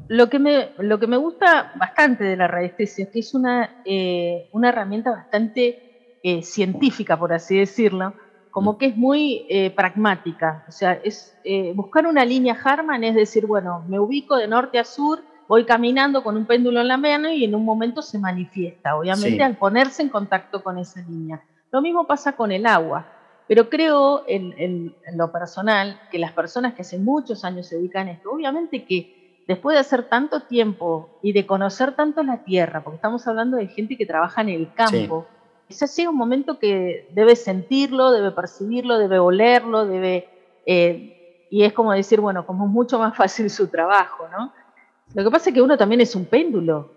Lo que me, lo que me gusta bastante de la radiestesia es que es una, eh, una herramienta bastante eh, científica, por así decirlo, como que es muy eh, pragmática. O sea, es buscar una línea Harman, es decir, bueno, me ubico de norte a sur, voy caminando con un péndulo en la mano y en un momento se manifiesta, obviamente al ponerse en contacto con esa línea. Lo mismo pasa con el agua, pero creo en, lo personal que las personas que hace muchos años se dedican a esto, obviamente que después de hacer tanto tiempo y de conocer tanto la tierra, porque estamos hablando de gente que trabaja en el campo, ese llega un momento que debe sentirlo, debe percibirlo, debe olerlo, debe... Eh, y es como decir, bueno, como es mucho más (laughs) fácil su trabajo, ¿no? Lo que pasa es que uno también es un péndulo,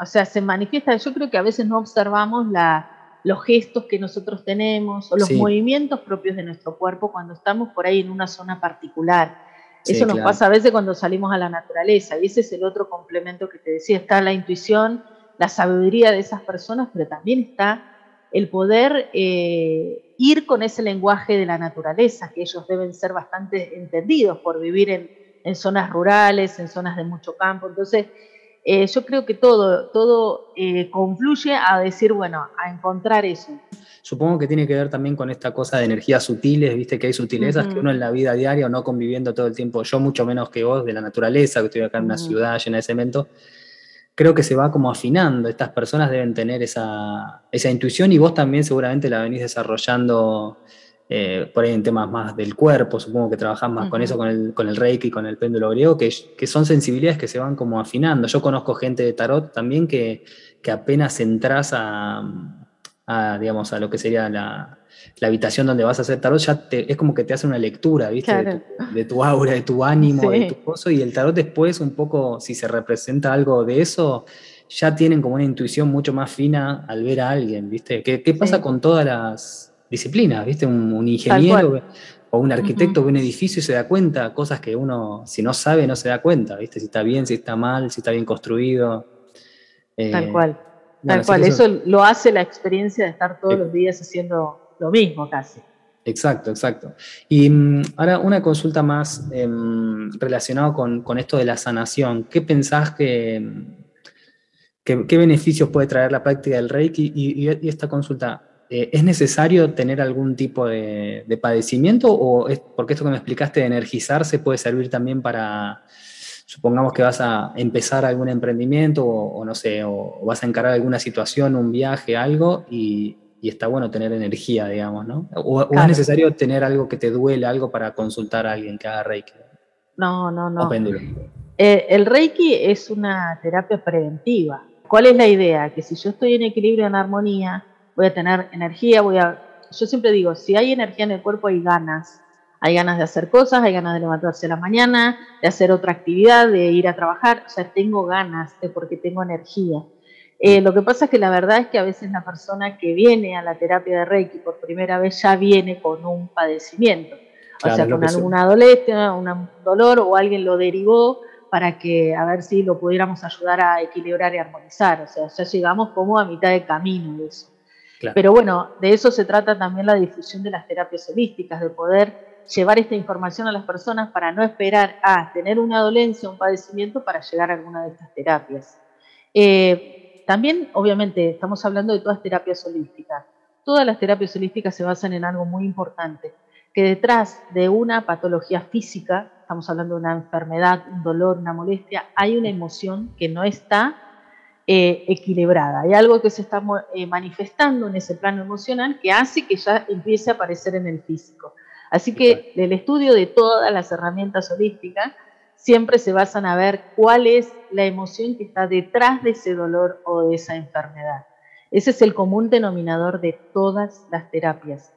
o sea, se manifiesta, yo creo que a veces no observamos la, los gestos que nosotros tenemos o los movimientos propios de nuestro cuerpo cuando estamos por ahí en una zona particular. Eso nos pasa a veces cuando salimos a la naturaleza y ese es el otro complemento que te decía, está la intuición, la sabiduría de esas personas, pero también está el poder eh, ir con ese lenguaje de la naturaleza, que ellos deben ser bastante entendidos por vivir en, zonas rurales, en zonas de mucho campo. Entonces, eh, yo creo que todo, todo eh, confluye a decir, bueno, a encontrar eso. Supongo que tiene que ver también con esta cosa de energías sutiles, viste que hay sutilezas que uno en la vida diaria o no conviviendo todo el tiempo, yo mucho menos que vos, de la naturaleza, que estoy acá en una ciudad llena de cemento, creo que se va como afinando. Estas personas deben tener esa, intuición y vos también seguramente la venís desarrollando eh, por ahí en temas más del cuerpo, supongo que trabajás más con eso, con el, con el reiki, con el péndulo griego, que, que, son sensibilidades que se van como afinando. Yo conozco gente de tarot también que, que apenas entras a a, digamos, a lo que sería la, habitación donde vas a hacer tarot, ya es como que te hace una lectura, ¿viste? De, tu, aura, de tu ánimo, de tu coso, y el tarot después, un poco, si se representa algo de eso, ya tienen como una intuición mucho más fina al ver a alguien, ¿viste? ¿Qué, pasa con todas las disciplinas, ¿viste? Un, ingeniero o un arquitecto ve un edificio y se da cuenta, cosas que uno, si no sabe, no se da cuenta, ¿viste? Si está bien, si está mal, si está bien construido. Tal eh, cual. Tal cual, eso... lo hace la experiencia de estar todos los días haciendo lo mismo casi. Exacto, exacto. Y mm, ahora una consulta más eh, relacionada con, esto de la sanación. ¿Qué pensás que, qué beneficios puede traer la práctica del Reiki? Y, esta consulta, eh, ¿es necesario tener algún tipo de, de padecimiento o es, porque esto que me explicaste de energizarse puede servir también para supongamos que vas a empezar algún emprendimiento o, no sé, o, vas a encarar alguna situación, un viaje, algo, y, está bueno tener energía, digamos, ¿no? O, es necesario tener algo que te duele, algo para consultar a alguien que haga Reiki. No, no, no. Eh, el Reiki es una terapia preventiva. ¿Cuál es la idea? Que si yo estoy en equilibrio, en armonía, voy a tener energía, voy a... Yo siempre digo, si hay energía en el cuerpo hay ganas. Hay ganas de hacer cosas, hay ganas de levantarse a la mañana, de hacer otra actividad, de ir a trabajar. O sea, tengo ganas de porque tengo energía. Eh, lo que pasa es que la verdad es que a veces la persona que viene a la terapia de Reiki por primera vez ya viene con un padecimiento. o sea, con alguna dolencia, un dolor o alguien lo derivó para que a ver si lo pudiéramos ayudar a equilibrar y armonizar. O sea, ya llegamos como a mitad de camino de eso. Pero bueno, de eso se trata también la difusión de las terapias holísticas, de poder llevar esta información a las personas para no esperar a tener una dolencia, un padecimiento para llegar a alguna de estas terapias. Eh, también, obviamente, estamos hablando de todas terapias holísticas. Todas las terapias holísticas se basan en algo muy importante, que detrás de una patología física, estamos hablando de una enfermedad, un dolor, una molestia, hay una emoción que no está eh, equilibrada. Hay algo que se está eh, manifestando en ese plano emocional que hace que ya empiece a aparecer en el físico. Así que el estudio de todas las herramientas holísticas siempre se basan a ver cuál es la emoción que está detrás de ese dolor o de esa enfermedad. Ese es el común denominador de todas las terapias.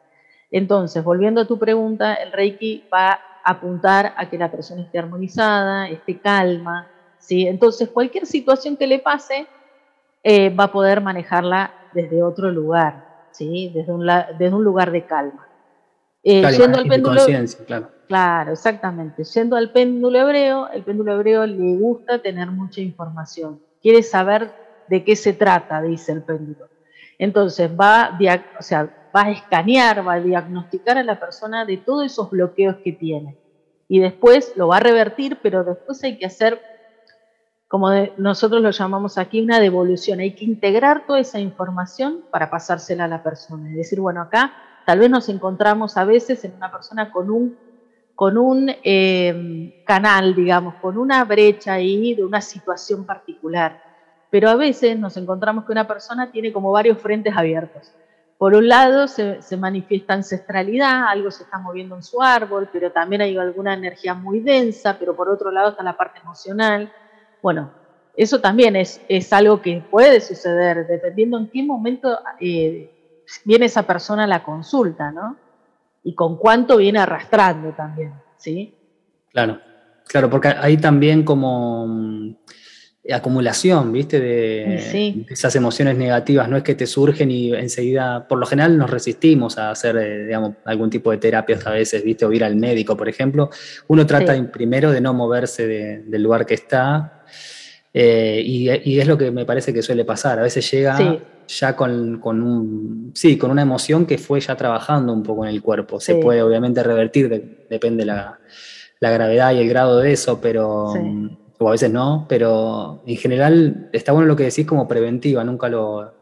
Entonces, volviendo a tu pregunta, el Reiki va a apuntar a que la persona esté armonizada, esté calma, ¿sí? Entonces, cualquier situación que le pase, eh, va a poder manejarla desde otro lugar, ¿sí? Desde un, desde un lugar de calma. Eh, yendo al péndulo, claro. claro, exactamente. Yendo al péndulo hebreo, el péndulo hebreo le gusta tener mucha información. Quiere saber de qué se trata, dice el péndulo. Entonces va, o sea, va a escanear, va a diagnosticar a la persona de todos esos bloqueos que tiene. Y después lo va a revertir, pero después hay que hacer, como nosotros lo llamamos aquí, una devolución. Hay que integrar toda esa información para pasársela a la persona. Es decir, bueno, acá Tal vez nos encontramos a veces en una persona con un, con un eh, canal, digamos, con una brecha ahí de una situación particular. Pero a veces nos encontramos que una persona tiene como varios frentes abiertos. Por un lado se, se, manifiesta ancestralidad, algo se está moviendo en su árbol, pero también hay alguna energía muy densa, pero por otro lado está la parte emocional. Bueno, eso también es, es algo que puede suceder, dependiendo en qué momento eh, viene esa persona a la consulta, ¿no? Y con cuánto viene arrastrando también, ¿sí? Claro, claro, porque ahí también como mm, acumulación, ¿viste? De, esas emociones negativas, no es que te surgen y enseguida, por lo general nos resistimos a hacer, eh, digamos, algún tipo de terapias a veces, ¿viste? O ir al médico, por ejemplo. Uno trata primero de no moverse del lugar que está eh, y, es lo que me parece que suele pasar. A veces llega ya con, un, sí, con una emoción que fue ya trabajando un poco en el cuerpo. Se puede obviamente revertir, depende la, la gravedad y el grado de eso, pero o a veces no, pero en general está bueno lo que decís como preventiva, nunca lo,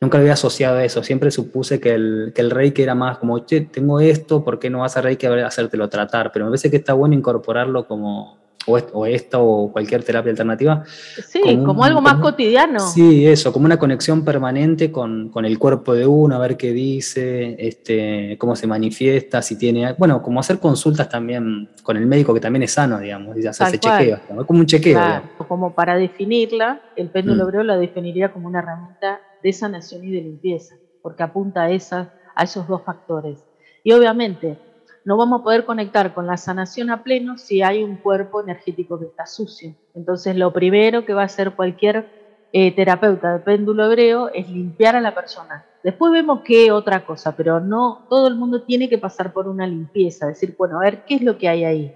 nunca lo había asociado a eso, siempre supuse que el, que el reiki era más como, che, tengo esto, ¿por qué no vas a reiki a hacértelo tratar? Pero me parece que está bueno incorporarlo como, o, esto o cualquier terapia alternativa. Sí, como, algo más cotidiano. Sí, eso, como una conexión permanente con, el cuerpo de uno, a ver qué dice, este, cómo se manifiesta, si tiene, bueno, como hacer consultas también con el médico que también es sano, digamos, y hacerse chequeos, como un chequeo. como para definirla, el péndulo mm. la definiría como una herramienta de sanación y de limpieza, porque apunta a, esa, a esos dos factores. Y obviamente, no vamos a poder conectar con la sanación a pleno si hay un cuerpo energético que está sucio. Entonces, lo primero que va a hacer cualquier eh, terapeuta de péndulo hebreo es limpiar a la persona. Después vemos qué otra cosa, pero no todo el mundo tiene que pasar por una limpieza, decir, bueno, a ver qué es lo que hay ahí.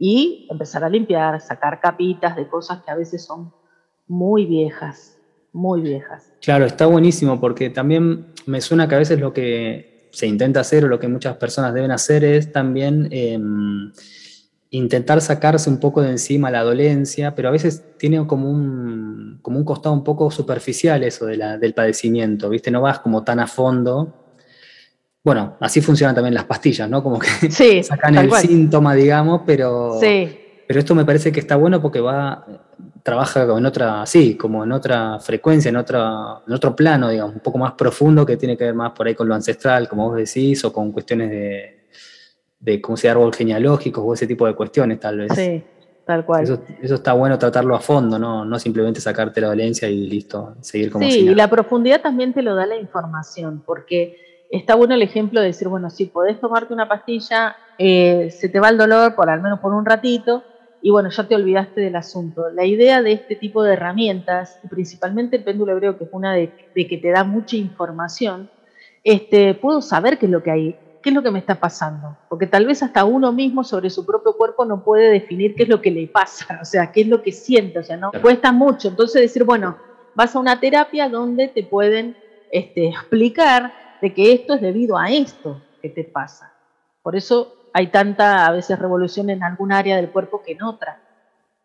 Y empezar a limpiar, sacar capitas de cosas que a veces son muy viejas, muy viejas. Claro, está buenísimo porque también me suena que a veces lo que se intenta hacer o lo que muchas personas deben hacer es también em, intentar sacarse un poco de encima la dolencia, pero a veces tiene como un, como un costado un poco superficial eso de la, del padecimiento, ¿viste? No vas como tan a fondo. Bueno, así funcionan también las pastillas, ¿no? Como que (laughs) sacan el síntoma, digamos, pero, pero esto me parece que está bueno porque va trabaja en otra, sí, como en otra frecuencia, en, otra, en otro plano, digamos, un poco más profundo que tiene que ver más por ahí con lo ancestral, como vos decís, o con cuestiones de, de cómo se árbol genealógicos o ese tipo de cuestiones, tal vez. Sí, tal cual. Eso, está bueno tratarlo a fondo, ¿no? no simplemente sacarte la dolencia y listo, seguir como Sí, y la profundidad también te lo da la información, porque está bueno el ejemplo de decir, bueno, si podés tomarte una pastilla, eh, se te va el dolor por al menos por un ratito, y bueno, ya te olvidaste del asunto. La idea de este tipo de herramientas, y principalmente el péndulo hebreo, que es una de, que te da mucha información, este, puedo saber qué es lo que hay, qué es lo que me está pasando. Porque tal vez hasta uno mismo sobre su propio cuerpo no puede definir qué es lo que le pasa, (laughs) o sea, qué es lo que siente, o sea, no cuesta mucho. Entonces decir, bueno, vas a una terapia donde te pueden este, explicar de que esto es debido a esto que te pasa. Por eso hay tanta a veces revolución en algún área del cuerpo que en otra.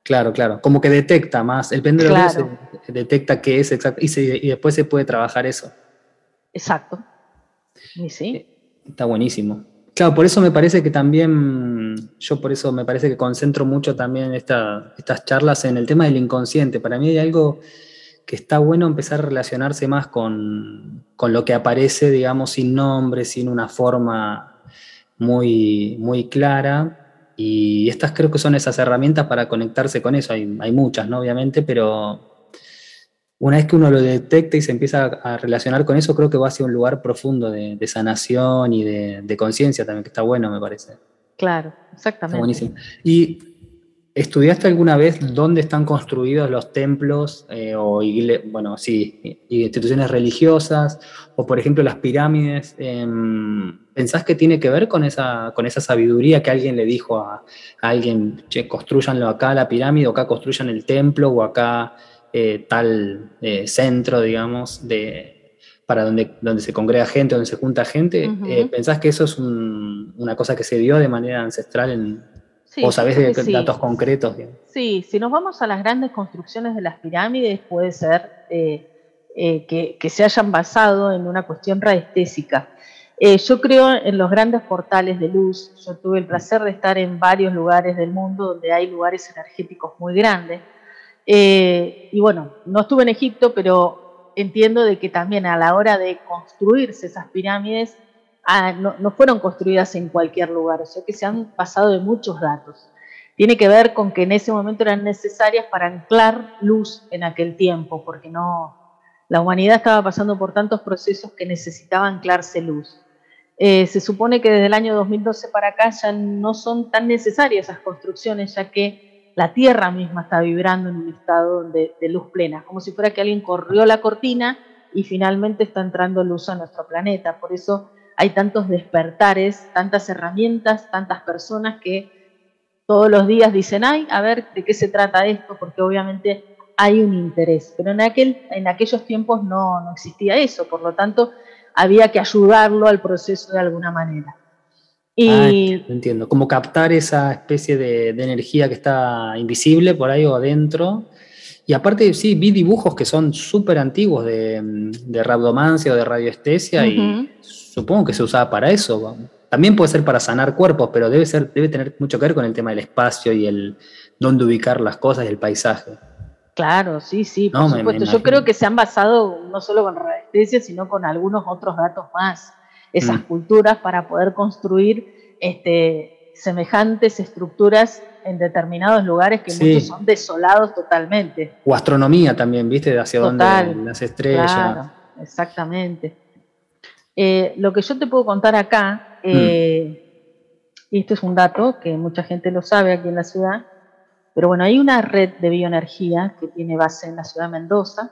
Claro, claro, como que detecta más, el péndulo detecta qué es exacto y, después se puede trabajar eso. Exacto. Y sí. Eh, está buenísimo. Claro, por eso me parece que también, yo por eso me parece que concentro mucho también estas charlas en el tema del inconsciente. Para mí hay algo que está bueno empezar a relacionarse más con, con lo que aparece, digamos, sin nombre, sin una forma muy, muy clara. Y estas creo que son esas herramientas para conectarse con eso. Hay, hay muchas, ¿no? Obviamente, pero una vez que uno lo detecta y se empieza a relacionar con eso, creo que va hacia un lugar profundo de, sanación y de, de conciencia también, que está bueno, me parece. Claro, exactamente. buenísimo. Y ¿Estudiaste alguna vez dónde están construidos los templos eh, o bueno, sí, instituciones religiosas o por ejemplo las pirámides? Em, ¿Pensás que tiene que ver con esa, con esa sabiduría que alguien le dijo a, alguien, che, construyanlo acá la pirámide o acá construyan el templo o acá eh, tal eh, centro, digamos, de, para donde, donde se congrega gente, donde se junta gente? ¿Pensás que eso es una cosa que se dio de manera ancestral en, ¿O sabés de datos concretos? Sí, si nos vamos a las grandes construcciones de las pirámides, puede ser eh, eh, que, se hayan basado en una cuestión radiestésica. Eh, yo creo en los grandes portales de luz. Yo tuve el placer de estar en varios lugares del mundo donde hay lugares energéticos muy grandes. y bueno, no estuve en Egipto, pero entiendo de que también a la hora de construirse esas pirámides Ah, no, fueron construidas en cualquier lugar, o sea que se han pasado de muchos datos. Tiene que ver con que en ese momento eran necesarias para anclar luz en aquel tiempo, porque no, la humanidad estaba pasando por tantos procesos que necesitaba anclarse luz. Eh, se supone que desde el año 2012 para acá ya no son tan necesarias esas construcciones, ya que la Tierra misma está vibrando en un estado de, de luz plena, como si fuera que alguien corrió la cortina y finalmente está entrando luz a nuestro planeta. Por eso hay tantos despertares, tantas herramientas, tantas personas que todos los días dicen, ay, a ver de qué se trata esto, porque obviamente hay un interés. Pero en, aquel, en aquellos tiempos no, no existía eso, por lo tanto había que ayudarlo al proceso de alguna manera. Y... Ah, entiendo, como captar esa especie de, energía que está invisible por ahí o adentro. Y aparte, sí, vi dibujos que son súper antiguos de, de rabdomancia o de radioestesia y supongo que se usaba para eso. También puede ser para sanar cuerpos, pero debe, ser, debe tener mucho que ver con el tema del espacio y el dónde ubicar las cosas y el paisaje. Claro, sí, sí, por supuesto. Yo creo que se han basado no solo con radiestesia, sino con algunos otros datos más, esas mm. culturas, para poder construir este, semejantes estructuras en determinados lugares que muchos son desolados totalmente. O astronomía también, ¿viste? De hacia dónde las estrellas. Claro, exactamente. Eh, lo que yo te puedo contar acá, eh, mm. y esto es un dato que mucha gente lo sabe aquí en la ciudad, pero bueno, hay una red de bioenergía que tiene base en la ciudad de Mendoza.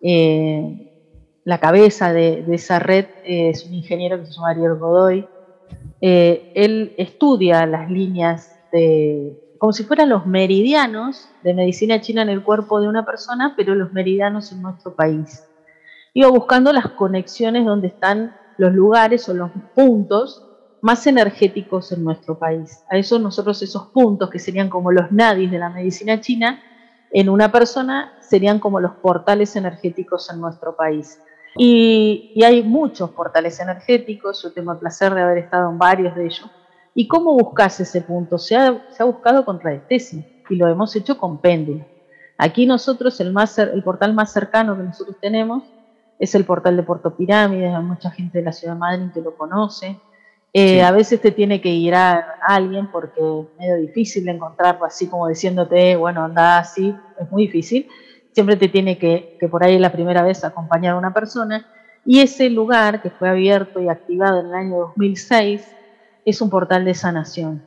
Eh, la cabeza de, esa red es un ingeniero que se llama Ariel Godoy. Eh, él estudia las líneas de, como si fueran los meridianos de medicina china en el cuerpo de una persona, pero los meridianos en nuestro país. Iba buscando las conexiones donde están los lugares o los puntos más energéticos en nuestro país. A eso nosotros esos puntos que serían como los nadis de la medicina china, en una persona serían como los portales energéticos en nuestro país. Y, hay muchos portales energéticos, yo tengo el placer de haber estado en varios de ellos. ¿Y cómo buscas ese punto? Se ha, se ha buscado con radiestesia y lo hemos hecho con péndulo. Aquí nosotros, el, más, el portal más cercano que nosotros tenemos es el portal de Puerto Pirámides, hay mucha gente de la ciudad de Madrid que lo conoce. Eh, a veces te tiene que ir a alguien porque es medio difícil encontrarlo así como diciéndote, bueno, anda así, es muy difícil. Siempre te tiene que, que por ahí la primera vez acompañar a una persona. Y ese lugar que fue abierto y activado en el año 2006 es un portal de sanación.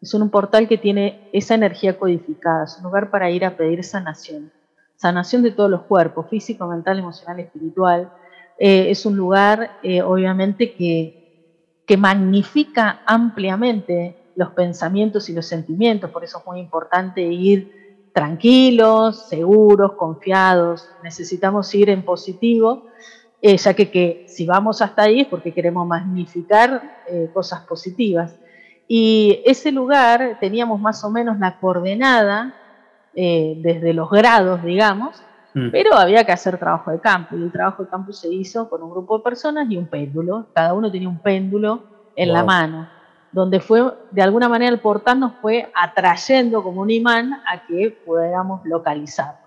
Es un portal que tiene esa energía codificada, es un lugar para ir a pedir sanación. Sanación de todos los cuerpos, físico, mental, emocional, espiritual. Eh, es un lugar, eh, obviamente, que que magnifica ampliamente los pensamientos y los sentimientos, por eso es muy importante ir tranquilos, seguros, confiados, necesitamos ir en positivo, eh, ya que, si vamos hasta ahí es porque queremos magnificar eh, cosas positivas. Y ese lugar teníamos más o menos la coordenada eh, desde los grados, digamos, Mm. Pero había que hacer trabajo de campo y el trabajo de campo se hizo con un grupo de personas y un péndulo. Cada uno tenía un péndulo en la mano, donde fue, de alguna manera, el portal nos fue atrayendo como un imán a que pudiéramos localizarlo.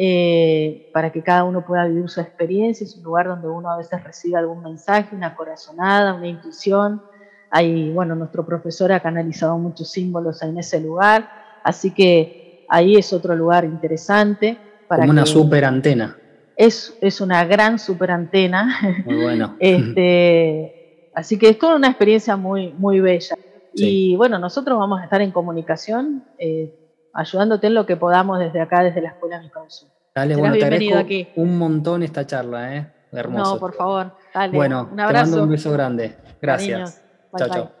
Eh, para que cada uno pueda vivir su experiencia, es un lugar donde uno a veces recibe algún mensaje, una corazonada, una intuición. Ahí, bueno, nuestro profesor ha canalizado muchos símbolos en ese lugar, así que ahí es otro lugar interesante. Como una super antena. Es, es una gran super antena. Muy bueno. (laughs) este, así que es toda una experiencia muy, muy bella. Y bueno, nosotros vamos a estar en comunicación, eh, ayudándote en lo que podamos desde acá, desde la Escuela Sur. Dale, bueno, te agradezco aquí. un montón esta charla, ¿eh? Hermoso. No, por favor. Dale, bueno, un abrazo. Te mando un beso grande. Gracias. Chao, chao.